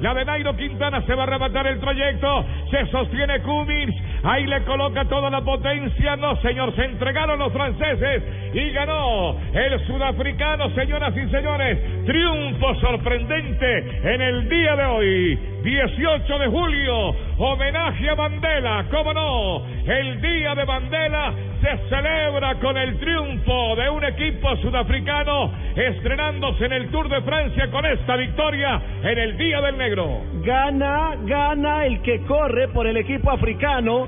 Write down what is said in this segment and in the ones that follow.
La de Nairo Quintana se va a arrebatar el trayecto. Se sostiene Cummins. Ahí le coloca toda la potencia. No, señor. Se entregaron los franceses. Y ganó el sudafricano, señoras y señores. Triunfo sorprendente en el día de hoy. 18 de julio. Homenaje a Mandela. ¿Cómo no? El día de Mandela se celebra con el triunfo de un equipo sudafricano estrenándose en el Tour de Francia con esta victoria en el Día del Negro. Gana, gana el que corre por el equipo africano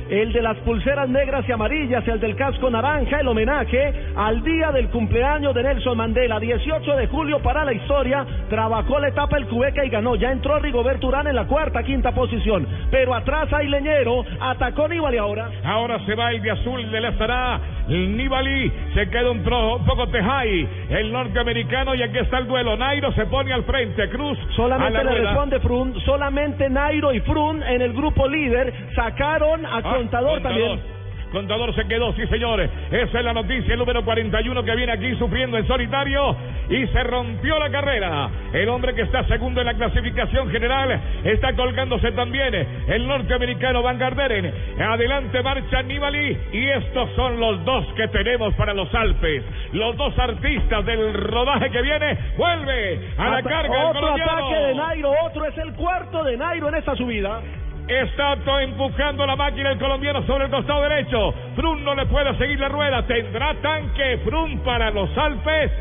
el de las pulseras negras y amarillas, el del casco naranja, el homenaje al día del cumpleaños de Nelson Mandela, 18 de julio para la historia, trabajó la etapa el Cubeca y ganó, ya entró Rigoberto Urán en la cuarta, quinta posición, pero atrás hay Leñero, atacó Nibali ahora. Ahora se va el de azul de la estará, Nibali se queda un, poco Tejai, el norteamericano y aquí está el duelo, Nairo se pone al frente, Cruz solamente le responde Frun, solamente Nairo y Frun en el grupo líder sacaron a Ah, Contador también. Contador se quedó, sí señores. Esa es la noticia, el número 41 que viene aquí sufriendo en solitario y se rompió la carrera. El hombre que está segundo en la clasificación general está colgándose también el norteamericano Van Garderen. Adelante marcha Nibali y estos son los dos que tenemos para los Alpes. Los dos artistas del rodaje que viene. Vuelve a la carga el Otro colombiano. ataque de Nairo, otro es el cuarto de Nairo en esta subida. Está empujando la máquina el colombiano sobre el costado derecho. Frun no le puede seguir la rueda. Tendrá tanque Frun para los Alpes.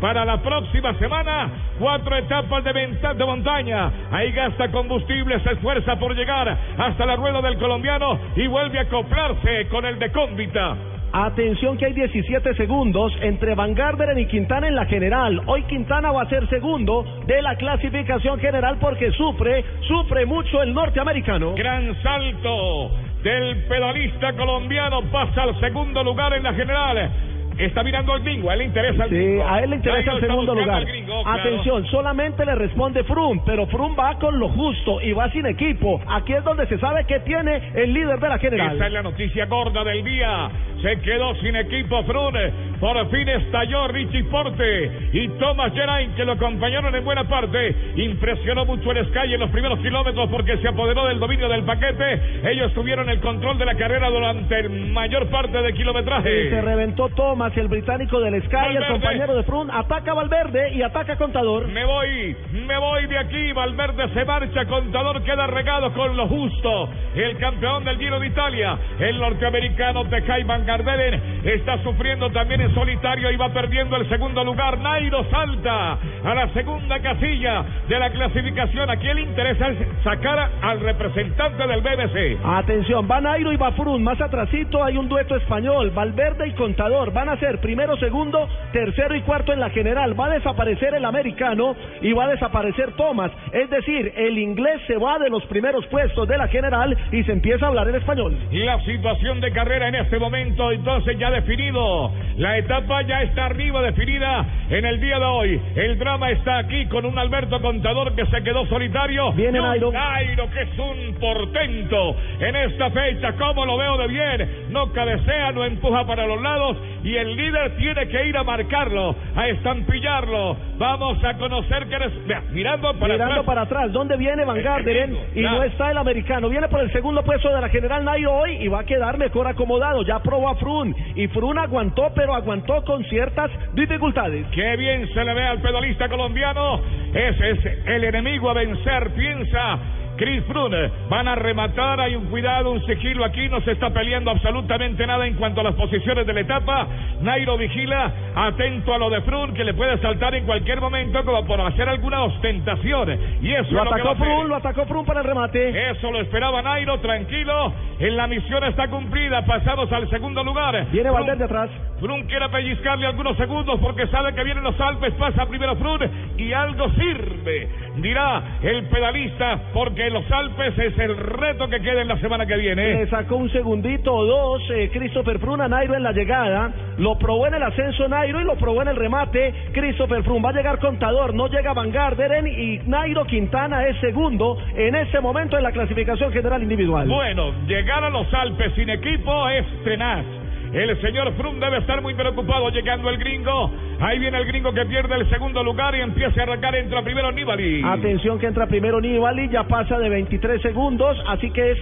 Para la próxima semana, cuatro etapas de, venta- de montaña. Ahí gasta combustible, se esfuerza por llegar hasta la rueda del colombiano y vuelve a acoplarse con el de Cóndita. Atención que hay 17 segundos entre Van Garderen y Quintana en la general. Hoy Quintana va a ser segundo de la clasificación general porque sufre, sufre mucho el norteamericano. Gran salto del pedalista colombiano pasa al segundo lugar en la general. Está mirando al gringo, a él le interesa el Sí, gringo. a él le interesa el segundo lugar. al gringo, claro. Atención, solamente le responde Frum, pero Frum va con lo justo y va sin equipo. Aquí es donde se sabe que tiene el líder de la general. Esa es la noticia gorda del día. Se quedó sin equipo Frune. Por fin estalló Richie Porte y Thomas Geraint, que lo acompañaron en buena parte. Impresionó mucho el Sky en los primeros kilómetros porque se apoderó del dominio del paquete. Ellos tuvieron el control de la carrera durante mayor parte de Y kilometraje. se reventó Thomas, el británico del Sky, el Valverde. compañero de Frum, ataca Valverde y ataca Contador. Me voy, me voy de aquí. Valverde se marcha, contador queda regado con lo justo. El campeón del Giro de Italia, el norteamericano Tejay Van Garderen, está sufriendo también en solitario y va perdiendo el segundo lugar. Nairo salta a la segunda casilla de la clasificación. Aquí el interés es sacar al representante del BBC. Atención, va Nairo y va Frum. Más atrasito hay un dueto español, Valverde y Contador. Van a ser primero, segundo, tercero y cuarto en la general. Va a desaparecer el americano y va a desaparecer Thomas. Es decir, el inglés se va de los primeros puestos de la general y se empieza a hablar en español. La situación de carrera en este momento, entonces ya definido. La etapa ya está arriba definida en el día de hoy. El drama está aquí con un Alberto Contador que se quedó solitario. Viene Nairo. Nairo que es un portento en esta fecha. Como lo veo de bien. No cabecea, no empuja para los lados. Y el líder tiene que ir a marcarlo, a estampillarlo. Vamos a conocer Vea, mirando para Mirando atrás. para atrás, ¿dónde viene Van El Garderen? Y claro. no está el americano. Viene por el segundo puesto de la general Nairo hoy y va a quedar mejor acomodado. Ya probó a Frun y Frun aguantó, pero aguantó con ciertas dificultades. Qué bien se le ve al pedalista colombiano. Ese es el enemigo a vencer, piensa. Chris Froome, van a rematar, hay un cuidado, un sigilo aquí, no se está peleando absolutamente nada en cuanto a las posiciones de la etapa. Nairo vigila, atento a lo de Froome, que le puede saltar en cualquier momento como por hacer alguna ostentación. Y eso Lo es lo que va atacó. Frun, lo atacó Frun para el remate. Eso lo esperaba Nairo, tranquilo. En la misión está cumplida. Pasamos al segundo lugar. Viene Froome- Valverde atrás. Frun quiere pellizcarle algunos segundos porque sabe que vienen los Alpes. Pasa primero Frun y algo sirve. Dirá el pedalista, porque los Alpes es el reto que queda en la semana que viene. Le sacó un segundito o dos eh, Christopher Froome a Nairo en la llegada. Lo probó en el ascenso Nairo y lo probó en el remate Christopher Froome. Va a llegar contador, no llega Van Garderen y Nairo Quintana es segundo en ese momento en la clasificación general individual. Bueno, llegar a los Alpes sin equipo es tenaz. El señor Froome debe estar muy preocupado llegando el gringo. Ahí viene el gringo que pierde el segundo lugar y empieza a arrancar. Entra primero Nibali. Atención que entra primero Nibali, ya pasa de 23 segundos, así que es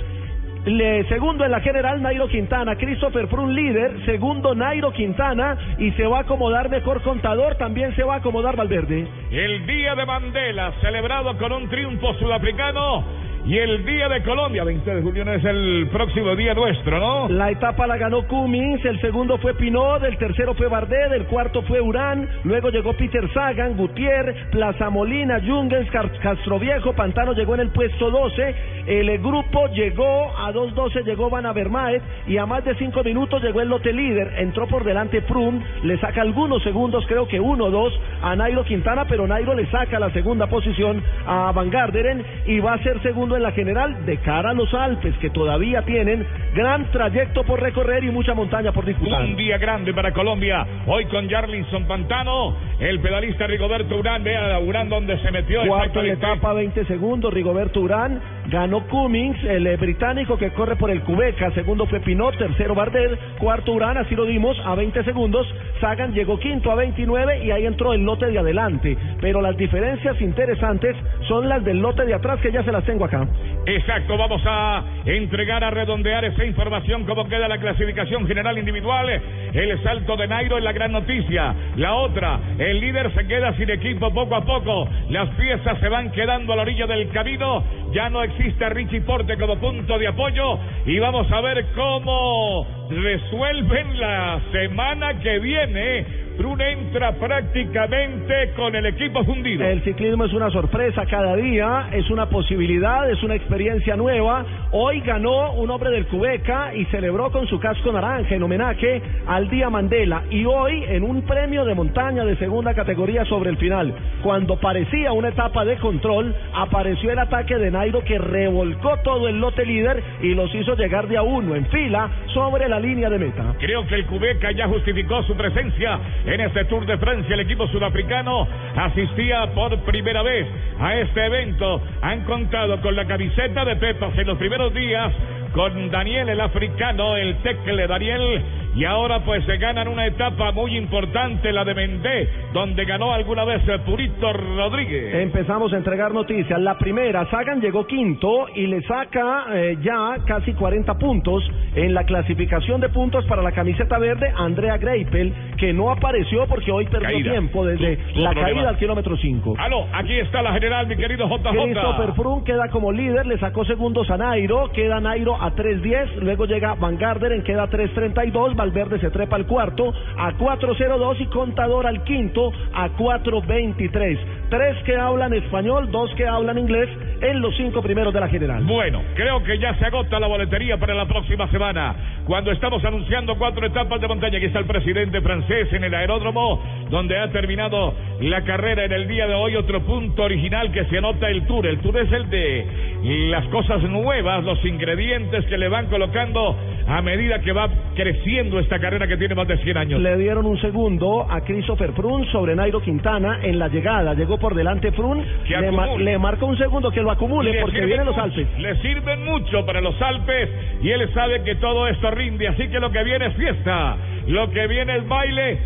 le, segundo en la general Nairo Quintana, Christopher Froome líder, segundo Nairo Quintana y se va a acomodar mejor contador, también se va a acomodar Valverde. El día de Mandela, celebrado con un triunfo sudafricano. Y el día de Colombia, 20 de julio, no es el próximo día nuestro, ¿no? La etapa la ganó Cummins, el segundo fue Pinot, el tercero fue Bardet, el cuarto fue Urán, luego llegó Peter Sagan, Gutiérrez, Plaza Molina, Jungens, Castroviejo, Pantano llegó en el puesto 12, el grupo llegó a 2.12, llegó Van Avermaet y a más de 5 minutos llegó el lote líder, entró por delante Froome, le saca algunos segundos, creo que 1-2 a Nairo Quintana, pero Nairo le saca la segunda posición a Van Garderen y va a ser segundo en la general de cara a los Alpes, que todavía tienen gran trayecto por recorrer y mucha montaña por disputar. Un día grande para Colombia, hoy con Jarlinson Pantano, el pedalista Rigoberto Urán, vea Urán donde se metió. Cuarto en la etapa, 20 segundos, Rigoberto Urán, ganó Cummings, el eh, británico que corre por el Cubeca, segundo fue Pinot, tercero Bardet, cuarto Urán, así lo dimos, a 20 segundos, Sagan llegó quinto a 29 y ahí entró el lote de adelante, pero las diferencias interesantes son las del lote de atrás que ya se las tengo acá. Exacto, vamos a entregar a redondear esa información como queda la clasificación general individual. El salto de Nairo es la gran noticia. La otra, el líder se queda sin equipo poco a poco. Las piezas se van quedando a la orilla del camino. Ya no existe Richie Porte como punto de apoyo y vamos a ver cómo resuelven la semana que viene Brune entra prácticamente con el equipo fundido. El ciclismo es una sorpresa cada día, es una posibilidad, es una experiencia nueva. Hoy ganó un hombre del Cubeca y celebró con su casco naranja en homenaje al Día Mandela. Y hoy en un premio de montaña de segunda categoría sobre el final, cuando parecía una etapa de control, apareció el ataque de Nairo que revolcó todo el lote líder y los hizo llegar de a uno en fila sobre la línea de meta. Creo que el Cubeca ya justificó su presencia en este Tour de Francia, el equipo sudafricano asistía por primera vez a este evento. Han contado con la camiseta de Pepas en los primeros días con Daniel el africano, el tecle Daniel y ahora pues se ganan una etapa muy importante, la de Mendé, donde ganó alguna vez el Purito Rodríguez. Empezamos a entregar noticias. La primera, Sagan llegó quinto y le saca eh, ya casi 40 puntos en la clasificación de puntos para la camiseta verde Andrea Greipel, que no apareció porque hoy perdió tiempo desde la caída al kilómetro 5. Aló, aquí está la general, mi querido JJ. Christopher Froome queda como líder, le sacó segundos a Nairo, queda Nairo a 3.10, luego llega Van Garderen, queda 3.32, Valverde se trepa al cuarto a 4.02 y Contador al quinto a 4.23. Tres que hablan español, dos que hablan inglés en los cinco primeros de la general. Bueno, creo que ya se agota la boletería para la próxima semana. Cuando estamos anunciando cuatro etapas de montaña, aquí está el presidente francés en el aeródromo, donde ha terminado la carrera en el día de hoy. Otro punto original que se anota el Tour. El Tour es el de las cosas nuevas, los ingredientes que le van colocando a medida que va creciendo esta carrera que tiene más de 100 años. Le dieron un segundo a Christopher Frun sobre Nairo Quintana en la llegada. Llegó por delante Frun, le, le marcó un segundo que lo acumule porque vienen los Alpes. Le sirven mucho para los Alpes y él sabe que todo esto rinde, así que lo que viene es fiesta, lo que viene es baile